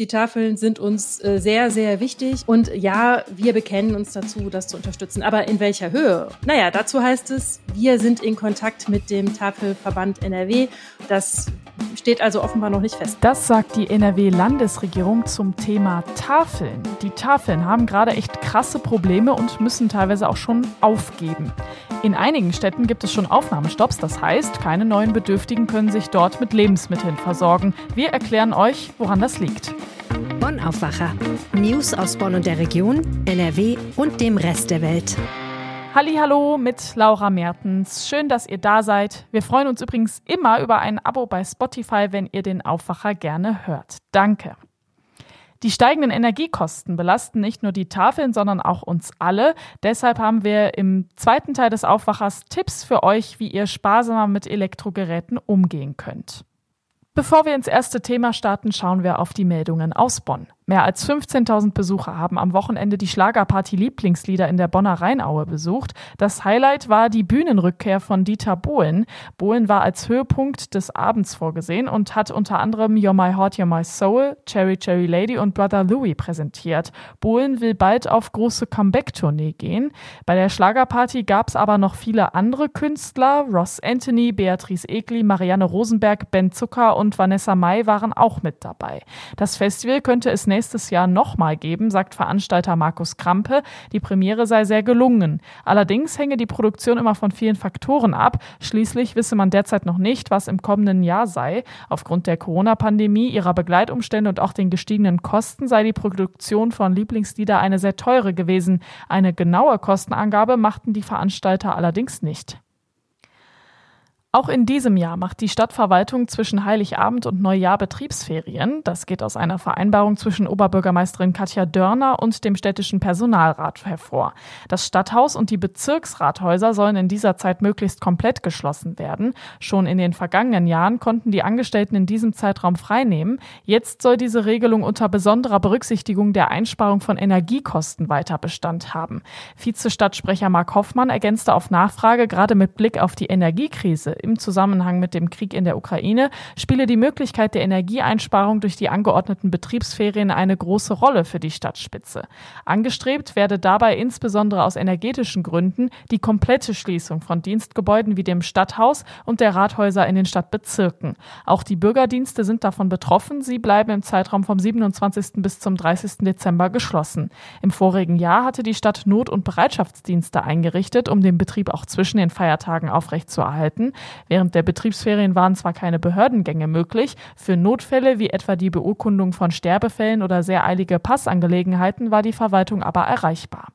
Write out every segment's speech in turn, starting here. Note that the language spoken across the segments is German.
Die Tafeln sind uns äh, sehr, sehr wichtig. Und ja, wir bekennen uns dazu, das zu unterstützen. Aber in welcher Höhe? Naja, dazu heißt es, wir sind in Kontakt mit dem Tafelverband NRW. Das steht also offenbar noch nicht fest. Das sagt die NRW-Landesregierung zum Thema Tafeln. Die Tafeln haben gerade echt krasse Probleme und müssen teilweise auch schon aufgeben. In einigen Städten gibt es schon Aufnahmestopps, das heißt, keine neuen Bedürftigen können sich dort mit Lebensmitteln versorgen. Wir erklären euch, woran das liegt. Bonn Aufwacher. News aus Bonn und der Region, NRW und dem Rest der Welt. Hallo mit Laura Mertens. Schön, dass ihr da seid. Wir freuen uns übrigens immer über ein Abo bei Spotify, wenn ihr den Aufwacher gerne hört. Danke. Die steigenden Energiekosten belasten nicht nur die Tafeln, sondern auch uns alle. Deshalb haben wir im zweiten Teil des Aufwachers Tipps für euch, wie ihr sparsamer mit Elektrogeräten umgehen könnt. Bevor wir ins erste Thema starten, schauen wir auf die Meldungen aus Bonn. Mehr als 15.000 Besucher haben am Wochenende die Schlagerparty Lieblingslieder in der Bonner Rheinaue besucht. Das Highlight war die Bühnenrückkehr von Dieter Bohlen. Bohlen war als Höhepunkt des Abends vorgesehen und hat unter anderem You're My Heart, You're My Soul, Cherry Cherry Lady und Brother Louie präsentiert. Bohlen will bald auf große Comeback-Tournee gehen. Bei der Schlagerparty gab es aber noch viele andere Künstler. Ross Anthony, Beatrice Egli, Marianne Rosenberg, Ben Zucker und Vanessa Mai waren auch mit dabei. Das Festival könnte es nächstes Jahr nochmal geben, sagt Veranstalter Markus Krampe. Die Premiere sei sehr gelungen. Allerdings hänge die Produktion immer von vielen Faktoren ab. Schließlich wisse man derzeit noch nicht, was im kommenden Jahr sei. Aufgrund der Corona-Pandemie, ihrer Begleitumstände und auch den gestiegenen Kosten sei die Produktion von Lieblingslieder eine sehr teure gewesen. Eine genaue Kostenangabe machten die Veranstalter allerdings nicht. Auch in diesem Jahr macht die Stadtverwaltung zwischen Heiligabend und Neujahr Betriebsferien. Das geht aus einer Vereinbarung zwischen Oberbürgermeisterin Katja Dörner und dem städtischen Personalrat hervor. Das Stadthaus und die Bezirksrathäuser sollen in dieser Zeit möglichst komplett geschlossen werden. Schon in den vergangenen Jahren konnten die Angestellten in diesem Zeitraum freinehmen. Jetzt soll diese Regelung unter besonderer Berücksichtigung der Einsparung von Energiekosten weiter Bestand haben. Vizestadtsprecher Mark Hoffmann ergänzte auf Nachfrage, gerade mit Blick auf die Energiekrise im Zusammenhang mit dem Krieg in der Ukraine spiele die Möglichkeit der Energieeinsparung durch die angeordneten Betriebsferien eine große Rolle für die Stadtspitze. Angestrebt werde dabei insbesondere aus energetischen Gründen die komplette Schließung von Dienstgebäuden wie dem Stadthaus und der Rathäuser in den Stadtbezirken. Auch die Bürgerdienste sind davon betroffen. Sie bleiben im Zeitraum vom 27. bis zum 30. Dezember geschlossen. Im vorigen Jahr hatte die Stadt Not- und Bereitschaftsdienste eingerichtet, um den Betrieb auch zwischen den Feiertagen aufrechtzuerhalten. Während der Betriebsferien waren zwar keine Behördengänge möglich, für Notfälle wie etwa die Beurkundung von Sterbefällen oder sehr eilige Passangelegenheiten war die Verwaltung aber erreichbar.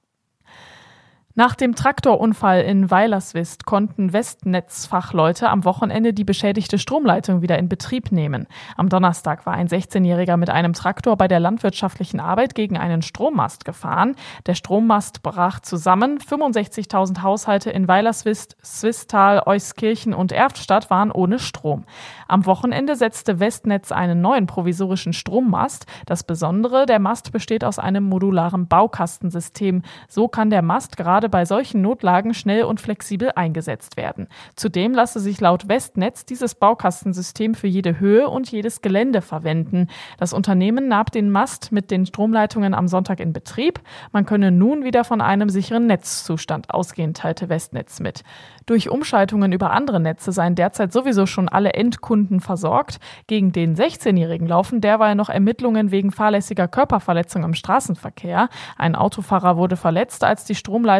Nach dem Traktorunfall in Weilerswist konnten Westnetzfachleute am Wochenende die beschädigte Stromleitung wieder in Betrieb nehmen. Am Donnerstag war ein 16-Jähriger mit einem Traktor bei der landwirtschaftlichen Arbeit gegen einen Strommast gefahren. Der Strommast brach zusammen. 65.000 Haushalte in Weilerswist, Swisttal, Euskirchen und Erftstadt waren ohne Strom. Am Wochenende setzte Westnetz einen neuen provisorischen Strommast. Das Besondere, der Mast besteht aus einem modularen Baukastensystem. So kann der Mast gerade bei solchen Notlagen schnell und flexibel eingesetzt werden. Zudem lasse sich laut Westnetz dieses Baukastensystem für jede Höhe und jedes Gelände verwenden. Das Unternehmen nahm den Mast mit den Stromleitungen am Sonntag in Betrieb. Man könne nun wieder von einem sicheren Netzzustand ausgehen, teilte Westnetz mit. Durch Umschaltungen über andere Netze seien derzeit sowieso schon alle Endkunden versorgt. Gegen den 16-Jährigen laufen derweil noch Ermittlungen wegen fahrlässiger Körperverletzung im Straßenverkehr. Ein Autofahrer wurde verletzt, als die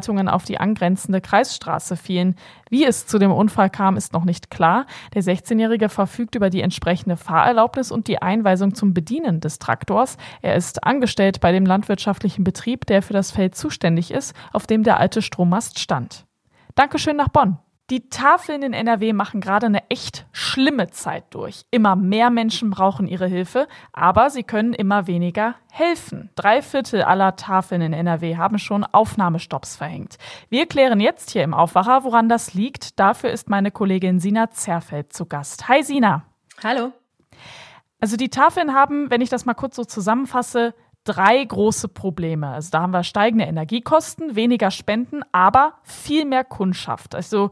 Stromleitungen auf die angrenzende Kreisstraße fielen. Wie es zu dem Unfall kam, ist noch nicht klar. Der 16-Jährige verfügt über die entsprechende Fahrerlaubnis und die Einweisung zum Bedienen des Traktors. Er ist angestellt bei dem landwirtschaftlichen Betrieb, der für das Feld zuständig ist, auf dem der alte Strommast stand. Dankeschön nach Bonn. Die Tafeln in NRW machen gerade eine echt schlimme Zeit durch. Immer mehr Menschen brauchen ihre Hilfe, aber sie können immer weniger helfen. Drei Viertel aller Tafeln in NRW haben schon Aufnahmestopps verhängt. Wir klären jetzt hier im Aufwacher, woran das liegt. Dafür ist meine Kollegin Sina Zerfeld zu Gast. Hi Sina. Hallo. Also die Tafeln haben, wenn ich das mal kurz so zusammenfasse, drei große Probleme. Also da haben wir steigende Energiekosten, weniger Spenden, aber viel mehr Kundschaft. Also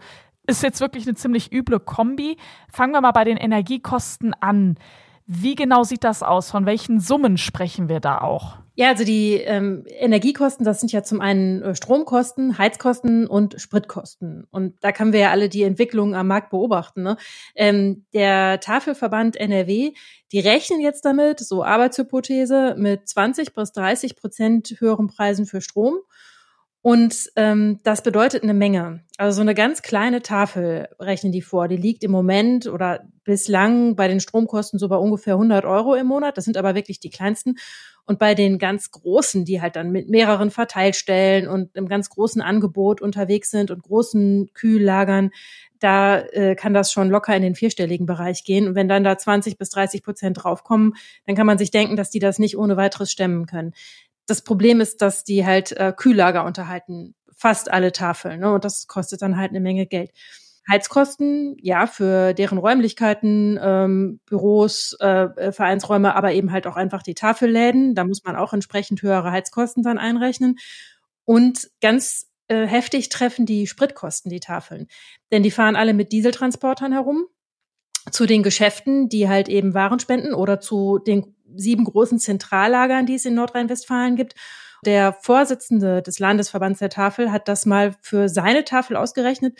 ist jetzt wirklich eine ziemlich üble Kombi. Fangen wir mal bei den Energiekosten an. Wie genau sieht das aus? Von welchen Summen sprechen wir da auch? Ja, also die ähm, Energiekosten, das sind ja zum einen äh, Stromkosten, Heizkosten und Spritkosten. Und da können wir ja alle die Entwicklung am Markt beobachten. Ne? Ähm, der Tafelverband NRW, die rechnen jetzt damit, so Arbeitshypothese, mit 20 bis 30 Prozent höheren Preisen für Strom und ähm, das bedeutet eine Menge. Also so eine ganz kleine Tafel rechnen die vor. Die liegt im Moment oder bislang bei den Stromkosten so bei ungefähr 100 Euro im Monat. Das sind aber wirklich die kleinsten. Und bei den ganz großen, die halt dann mit mehreren Verteilstellen und einem ganz großen Angebot unterwegs sind und großen Kühllagern, da äh, kann das schon locker in den vierstelligen Bereich gehen. Und wenn dann da 20 bis 30 Prozent draufkommen, dann kann man sich denken, dass die das nicht ohne weiteres stemmen können. Das Problem ist, dass die halt äh, Kühllager unterhalten, fast alle Tafeln, ne? und das kostet dann halt eine Menge Geld. Heizkosten, ja, für deren Räumlichkeiten, ähm, Büros, äh, äh, Vereinsräume, aber eben halt auch einfach die Tafelläden. Da muss man auch entsprechend höhere Heizkosten dann einrechnen. Und ganz äh, heftig treffen die Spritkosten die Tafeln. Denn die fahren alle mit Dieseltransportern herum zu den Geschäften, die halt eben Waren spenden oder zu den sieben großen Zentrallagern, die es in Nordrhein-Westfalen gibt. Der Vorsitzende des Landesverbands der Tafel hat das mal für seine Tafel ausgerechnet.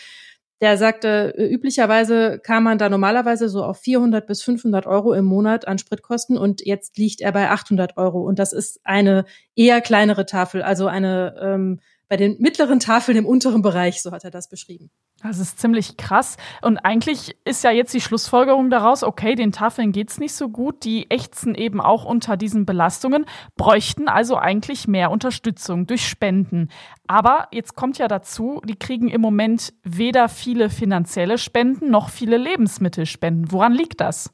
Der sagte, üblicherweise kam man da normalerweise so auf 400 bis 500 Euro im Monat an Spritkosten und jetzt liegt er bei 800 Euro. Und das ist eine eher kleinere Tafel, also eine ähm, bei den mittleren Tafeln im unteren Bereich, so hat er das beschrieben. Das ist ziemlich krass. Und eigentlich ist ja jetzt die Schlussfolgerung daraus, okay, den Tafeln geht's nicht so gut, die ächzen eben auch unter diesen Belastungen, bräuchten also eigentlich mehr Unterstützung durch Spenden. Aber jetzt kommt ja dazu, die kriegen im Moment weder viele finanzielle Spenden noch viele Lebensmittelspenden. Woran liegt das?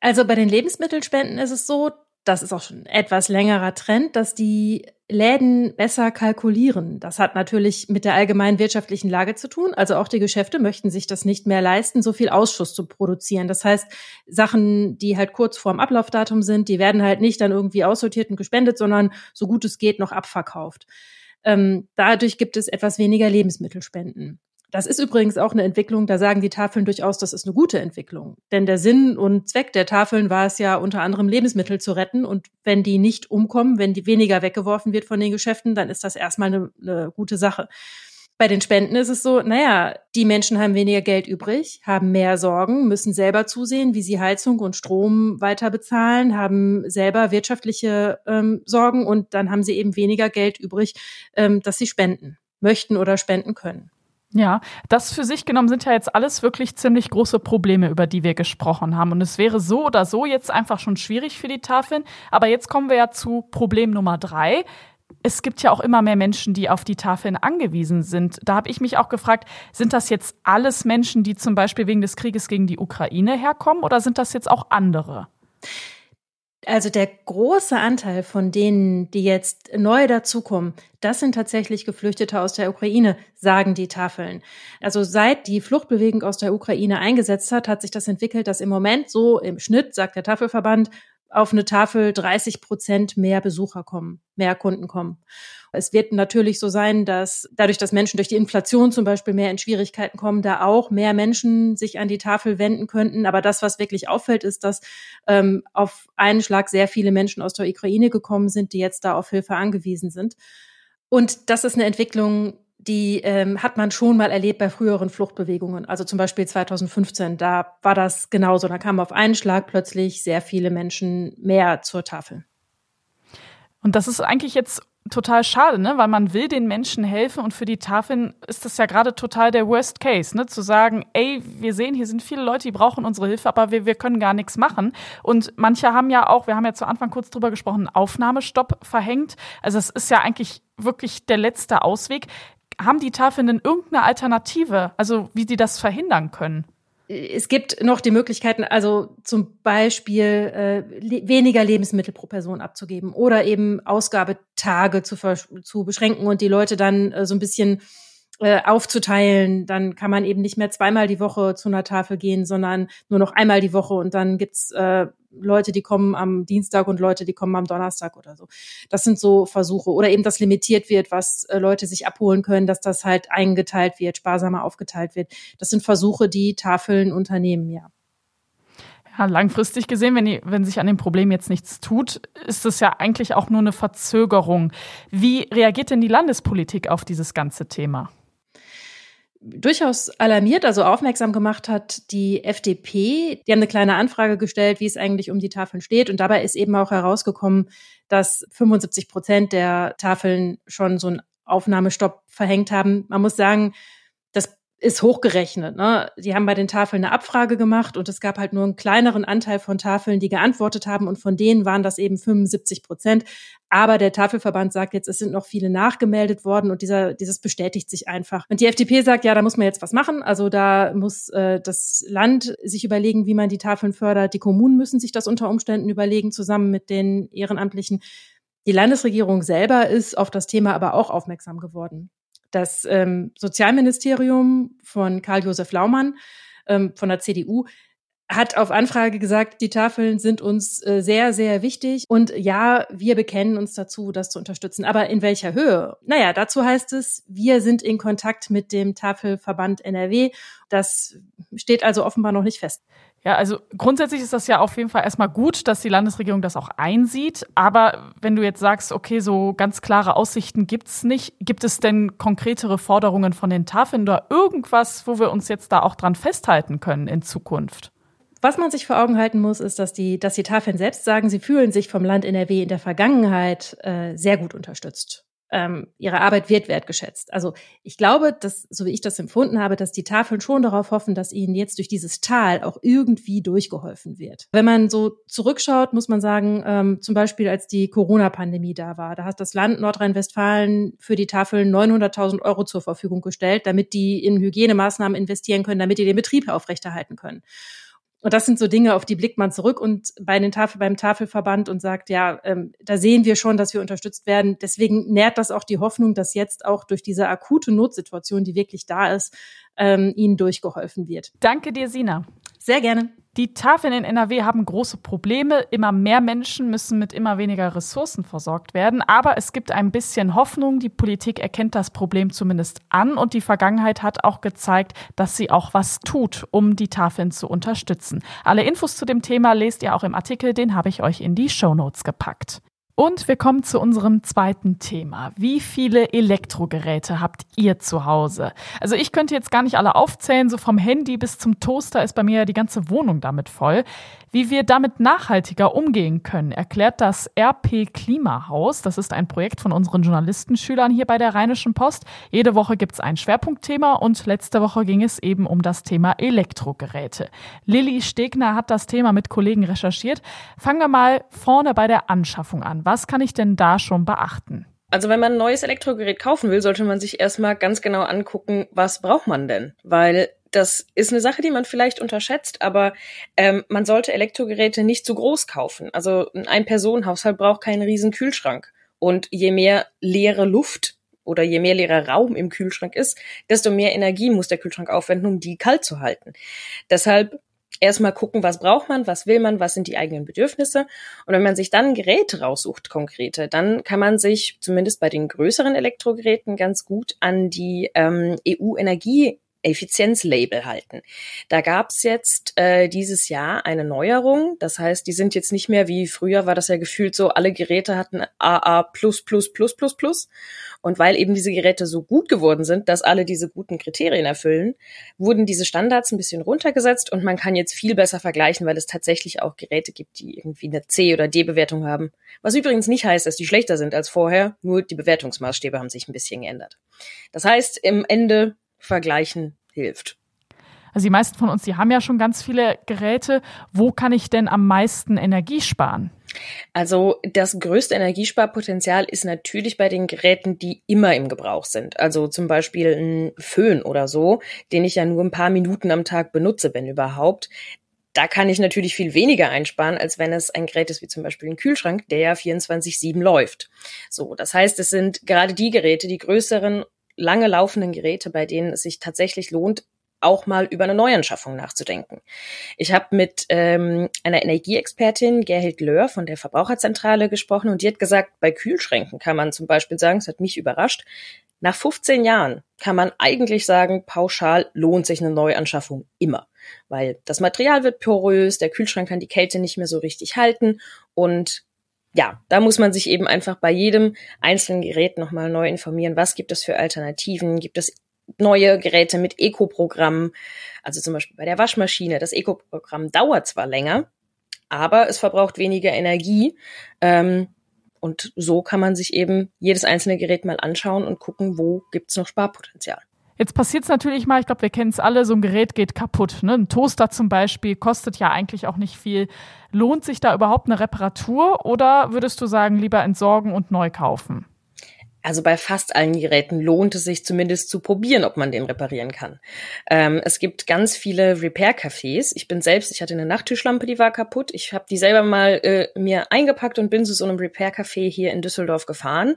Also bei den Lebensmittelspenden ist es so, das ist auch schon etwas längerer Trend, dass die Läden besser kalkulieren. Das hat natürlich mit der allgemeinen wirtschaftlichen Lage zu tun. Also auch die Geschäfte möchten sich das nicht mehr leisten, so viel Ausschuss zu produzieren. Das heißt, Sachen, die halt kurz vorm Ablaufdatum sind, die werden halt nicht dann irgendwie aussortiert und gespendet, sondern so gut es geht noch abverkauft. Ähm, dadurch gibt es etwas weniger Lebensmittelspenden. Das ist übrigens auch eine Entwicklung, da sagen die Tafeln durchaus, das ist eine gute Entwicklung. Denn der Sinn und Zweck der Tafeln war es ja unter anderem Lebensmittel zu retten. Und wenn die nicht umkommen, wenn die weniger weggeworfen wird von den Geschäften, dann ist das erstmal eine, eine gute Sache. Bei den Spenden ist es so, naja, die Menschen haben weniger Geld übrig, haben mehr Sorgen, müssen selber zusehen, wie sie Heizung und Strom weiter bezahlen, haben selber wirtschaftliche ähm, Sorgen und dann haben sie eben weniger Geld übrig, ähm, dass sie spenden möchten oder spenden können. Ja, das für sich genommen sind ja jetzt alles wirklich ziemlich große Probleme, über die wir gesprochen haben. Und es wäre so oder so jetzt einfach schon schwierig für die Tafeln. Aber jetzt kommen wir ja zu Problem Nummer drei. Es gibt ja auch immer mehr Menschen, die auf die Tafeln angewiesen sind. Da habe ich mich auch gefragt, sind das jetzt alles Menschen, die zum Beispiel wegen des Krieges gegen die Ukraine herkommen oder sind das jetzt auch andere? Also der große Anteil von denen, die jetzt neu dazukommen, das sind tatsächlich Geflüchtete aus der Ukraine, sagen die Tafeln. Also seit die Fluchtbewegung aus der Ukraine eingesetzt hat, hat sich das entwickelt, dass im Moment so im Schnitt, sagt der Tafelverband, auf eine Tafel 30 Prozent mehr Besucher kommen, mehr Kunden kommen. Es wird natürlich so sein, dass dadurch, dass Menschen durch die Inflation zum Beispiel mehr in Schwierigkeiten kommen, da auch mehr Menschen sich an die Tafel wenden könnten. Aber das, was wirklich auffällt, ist, dass ähm, auf einen Schlag sehr viele Menschen aus der Ukraine gekommen sind, die jetzt da auf Hilfe angewiesen sind. Und das ist eine Entwicklung, die ähm, hat man schon mal erlebt bei früheren Fluchtbewegungen. Also zum Beispiel 2015, da war das genauso. Da kamen auf einen Schlag plötzlich sehr viele Menschen mehr zur Tafel. Und das ist eigentlich jetzt total schade, ne? weil man will den Menschen helfen und für die Tafeln ist das ja gerade total der Worst Case, ne? zu sagen, ey, wir sehen, hier sind viele Leute, die brauchen unsere Hilfe, aber wir, wir können gar nichts machen. Und manche haben ja auch, wir haben ja zu Anfang kurz drüber gesprochen, Aufnahmestopp verhängt. Also es ist ja eigentlich wirklich der letzte Ausweg. Haben die Tafeln denn irgendeine Alternative, also wie sie das verhindern können? Es gibt noch die Möglichkeiten, also zum Beispiel äh, le weniger Lebensmittel pro Person abzugeben oder eben Ausgabetage zu, zu beschränken und die Leute dann äh, so ein bisschen äh, aufzuteilen. Dann kann man eben nicht mehr zweimal die Woche zu einer Tafel gehen, sondern nur noch einmal die Woche und dann gibt's äh, Leute, die kommen am Dienstag und Leute, die kommen am Donnerstag oder so. Das sind so Versuche. Oder eben, dass limitiert wird, was äh, Leute sich abholen können, dass das halt eingeteilt wird, sparsamer aufgeteilt wird. Das sind Versuche, die Tafeln unternehmen, ja. Ja, langfristig gesehen, wenn, die, wenn sich an dem Problem jetzt nichts tut, ist es ja eigentlich auch nur eine Verzögerung. Wie reagiert denn die Landespolitik auf dieses ganze Thema? Durchaus alarmiert, also aufmerksam gemacht hat die FDP. Die haben eine kleine Anfrage gestellt, wie es eigentlich um die Tafeln steht. Und dabei ist eben auch herausgekommen, dass 75 Prozent der Tafeln schon so einen Aufnahmestopp verhängt haben. Man muss sagen, ist hochgerechnet. Ne? Die haben bei den Tafeln eine Abfrage gemacht und es gab halt nur einen kleineren Anteil von Tafeln, die geantwortet haben und von denen waren das eben 75 Prozent. Aber der Tafelverband sagt jetzt, es sind noch viele nachgemeldet worden und dieser, dieses bestätigt sich einfach. Und die FDP sagt, ja, da muss man jetzt was machen. Also da muss äh, das Land sich überlegen, wie man die Tafeln fördert. Die Kommunen müssen sich das unter Umständen überlegen, zusammen mit den Ehrenamtlichen. Die Landesregierung selber ist auf das Thema aber auch aufmerksam geworden. Das ähm, Sozialministerium von Karl-Josef Laumann ähm, von der CDU hat auf Anfrage gesagt, die Tafeln sind uns äh, sehr, sehr wichtig. Und ja, wir bekennen uns dazu, das zu unterstützen. Aber in welcher Höhe? Naja, dazu heißt es, wir sind in Kontakt mit dem Tafelverband NRW. Das steht also offenbar noch nicht fest. Ja, also grundsätzlich ist das ja auf jeden Fall erstmal gut, dass die Landesregierung das auch einsieht. Aber wenn du jetzt sagst, okay, so ganz klare Aussichten gibt's nicht, gibt es denn konkretere Forderungen von den Tafeln oder irgendwas, wo wir uns jetzt da auch dran festhalten können in Zukunft? Was man sich vor Augen halten muss, ist, dass die, dass die Tafeln selbst sagen, sie fühlen sich vom Land NRW in der Vergangenheit äh, sehr gut unterstützt ähm, ihre Arbeit wird wertgeschätzt. Also ich glaube, dass, so wie ich das empfunden habe, dass die Tafeln schon darauf hoffen, dass ihnen jetzt durch dieses Tal auch irgendwie durchgeholfen wird. Wenn man so zurückschaut, muss man sagen, ähm, zum Beispiel als die Corona-Pandemie da war, da hat das Land Nordrhein-Westfalen für die Tafeln 900.000 Euro zur Verfügung gestellt, damit die in Hygienemaßnahmen investieren können, damit die den Betrieb aufrechterhalten können. Und das sind so Dinge, auf die blickt man zurück und bei den Tafel, beim Tafelverband und sagt, ja, ähm, da sehen wir schon, dass wir unterstützt werden. Deswegen nährt das auch die Hoffnung, dass jetzt auch durch diese akute Notsituation, die wirklich da ist, ähm, ihnen durchgeholfen wird. Danke dir, Sina. Sehr gerne. Die Tafeln in NRW haben große Probleme. Immer mehr Menschen müssen mit immer weniger Ressourcen versorgt werden. Aber es gibt ein bisschen Hoffnung. Die Politik erkennt das Problem zumindest an und die Vergangenheit hat auch gezeigt, dass sie auch was tut, um die Tafeln zu unterstützen. Alle Infos zu dem Thema lest ihr auch im Artikel, den habe ich euch in die Show Notes gepackt. Und wir kommen zu unserem zweiten Thema. Wie viele Elektrogeräte habt ihr zu Hause? Also ich könnte jetzt gar nicht alle aufzählen, so vom Handy bis zum Toaster ist bei mir ja die ganze Wohnung damit voll. Wie wir damit nachhaltiger umgehen können, erklärt das RP Klimahaus. Das ist ein Projekt von unseren Journalistenschülern hier bei der Rheinischen Post. Jede Woche gibt es ein Schwerpunktthema und letzte Woche ging es eben um das Thema Elektrogeräte. Lilly Stegner hat das Thema mit Kollegen recherchiert. Fangen wir mal vorne bei der Anschaffung an. Was kann ich denn da schon beachten? Also wenn man ein neues Elektrogerät kaufen will, sollte man sich erstmal ganz genau angucken, was braucht man denn? Weil das ist eine Sache, die man vielleicht unterschätzt, aber ähm, man sollte Elektrogeräte nicht zu groß kaufen. Also ein Ein-Personen-Haushalt braucht keinen riesen Kühlschrank. Und je mehr leere Luft oder je mehr leerer Raum im Kühlschrank ist, desto mehr Energie muss der Kühlschrank aufwenden, um die kalt zu halten. Deshalb erstmal gucken, was braucht man, was will man, was sind die eigenen Bedürfnisse. Und wenn man sich dann Geräte raussucht, konkrete, dann kann man sich zumindest bei den größeren Elektrogeräten ganz gut an die ähm, EU-Energie Effizienzlabel halten. Da gab's jetzt äh, dieses Jahr eine Neuerung. Das heißt, die sind jetzt nicht mehr wie früher war das ja gefühlt so, alle Geräte hatten AA Und weil eben diese Geräte so gut geworden sind, dass alle diese guten Kriterien erfüllen, wurden diese Standards ein bisschen runtergesetzt und man kann jetzt viel besser vergleichen, weil es tatsächlich auch Geräte gibt, die irgendwie eine C- oder D-Bewertung haben. Was übrigens nicht heißt, dass die schlechter sind als vorher, nur die Bewertungsmaßstäbe haben sich ein bisschen geändert. Das heißt, im Ende vergleichen hilft. Also die meisten von uns, die haben ja schon ganz viele Geräte. Wo kann ich denn am meisten Energie sparen? Also das größte Energiesparpotenzial ist natürlich bei den Geräten, die immer im Gebrauch sind. Also zum Beispiel ein Föhn oder so, den ich ja nur ein paar Minuten am Tag benutze, wenn überhaupt. Da kann ich natürlich viel weniger einsparen, als wenn es ein Gerät ist wie zum Beispiel ein Kühlschrank, der ja 24-7 läuft. So, das heißt, es sind gerade die Geräte, die größeren lange laufenden Geräte, bei denen es sich tatsächlich lohnt, auch mal über eine Neuanschaffung nachzudenken. Ich habe mit ähm, einer Energieexpertin, Gerhild Löhr von der Verbraucherzentrale gesprochen und die hat gesagt, bei Kühlschränken kann man zum Beispiel sagen, es hat mich überrascht, Nach 15 Jahren kann man eigentlich sagen, pauschal lohnt sich eine Neuanschaffung immer, weil das Material wird porös, der Kühlschrank kann die Kälte nicht mehr so richtig halten und ja, da muss man sich eben einfach bei jedem einzelnen Gerät nochmal neu informieren. Was gibt es für Alternativen? Gibt es neue Geräte mit Eco-Programmen? Also zum Beispiel bei der Waschmaschine. Das Eco-Programm dauert zwar länger, aber es verbraucht weniger Energie. Ähm, und so kann man sich eben jedes einzelne Gerät mal anschauen und gucken, wo gibt's noch Sparpotenzial. Jetzt passiert es natürlich mal, ich glaube, wir kennen es alle, so ein Gerät geht kaputt. Ne? Ein Toaster zum Beispiel kostet ja eigentlich auch nicht viel. Lohnt sich da überhaupt eine Reparatur oder würdest du sagen, lieber entsorgen und neu kaufen? Also bei fast allen Geräten lohnt es sich zumindest zu probieren, ob man den reparieren kann. Ähm, es gibt ganz viele Repair-Cafés. Ich bin selbst, ich hatte eine Nachttischlampe, die war kaputt. Ich habe die selber mal äh, mir eingepackt und bin zu so einem Repair-Café hier in Düsseldorf gefahren.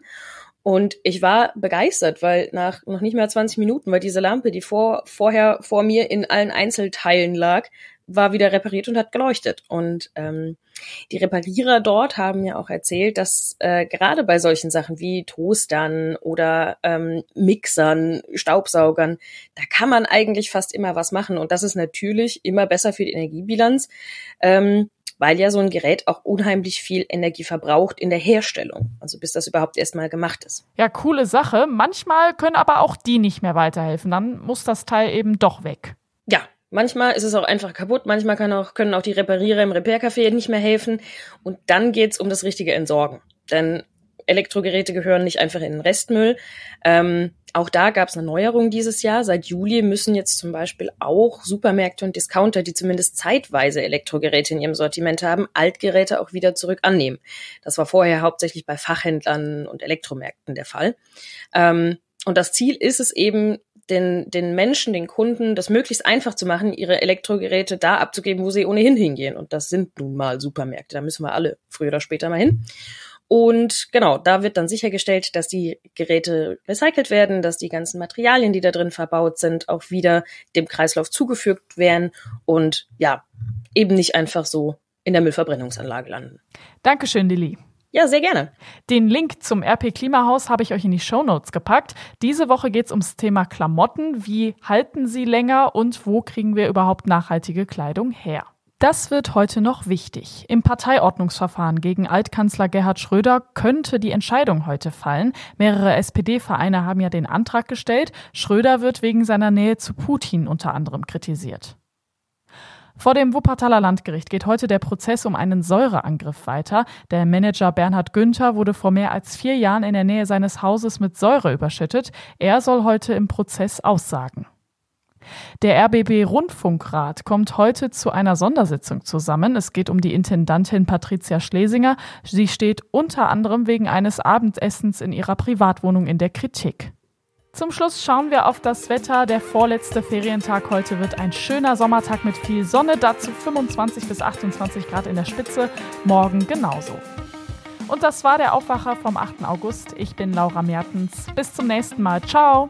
Und ich war begeistert, weil nach noch nicht mehr 20 Minuten war diese Lampe, die vor, vorher vor mir in allen Einzelteilen lag, war wieder repariert und hat geleuchtet. Und ähm, die Reparierer dort haben ja auch erzählt, dass äh, gerade bei solchen Sachen wie Toastern oder ähm, Mixern, Staubsaugern, da kann man eigentlich fast immer was machen. Und das ist natürlich immer besser für die Energiebilanz. Ähm, weil ja so ein Gerät auch unheimlich viel Energie verbraucht in der Herstellung, also bis das überhaupt erstmal gemacht ist. Ja, coole Sache. Manchmal können aber auch die nicht mehr weiterhelfen. Dann muss das Teil eben doch weg. Ja, Manchmal ist es auch einfach kaputt, manchmal auch, können auch die Reparierer im Repair-Café nicht mehr helfen. Und dann geht's um das richtige Entsorgen. Denn Elektrogeräte gehören nicht einfach in den Restmüll. Ähm, auch da gab's eine Neuerung dieses Jahr. Seit Juli müssen jetzt zum Beispiel auch Supermärkte und Discounter, die zumindest zeitweise Elektrogeräte in ihrem Sortiment haben, Altgeräte auch wieder zurück annehmen. Das war vorher hauptsächlich bei Fachhändlern und Elektromärkten der Fall. Ähm, und das Ziel ist es eben, den, den Menschen, den Kunden, das möglichst einfach zu machen, ihre Elektrogeräte da abzugeben, wo sie ohnehin hingehen. Und das sind nun mal Supermärkte. Da müssen wir alle früher oder später mal hin. Und genau, da wird dann sichergestellt, dass die Geräte recycelt werden, dass die ganzen Materialien, die da drin verbaut sind, auch wieder dem Kreislauf zugefügt werden und ja, eben nicht einfach so in der Müllverbrennungsanlage landen. Dankeschön, Lilly. Ja, sehr gerne. Den Link zum RP Klimahaus habe ich euch in die Show Notes gepackt. Diese Woche geht es ums Thema Klamotten. Wie halten sie länger und wo kriegen wir überhaupt nachhaltige Kleidung her? Das wird heute noch wichtig. Im Parteiordnungsverfahren gegen Altkanzler Gerhard Schröder könnte die Entscheidung heute fallen. Mehrere SPD-Vereine haben ja den Antrag gestellt. Schröder wird wegen seiner Nähe zu Putin unter anderem kritisiert. Vor dem Wuppertaler Landgericht geht heute der Prozess um einen Säureangriff weiter. Der Manager Bernhard Günther wurde vor mehr als vier Jahren in der Nähe seines Hauses mit Säure überschüttet. Er soll heute im Prozess aussagen. Der RBB Rundfunkrat kommt heute zu einer Sondersitzung zusammen. Es geht um die Intendantin Patricia Schlesinger. Sie steht unter anderem wegen eines Abendessens in ihrer Privatwohnung in der Kritik. Zum Schluss schauen wir auf das Wetter. Der vorletzte Ferientag heute wird ein schöner Sommertag mit viel Sonne, dazu 25 bis 28 Grad in der Spitze, morgen genauso. Und das war der Aufwacher vom 8. August. Ich bin Laura Mertens. Bis zum nächsten Mal. Ciao.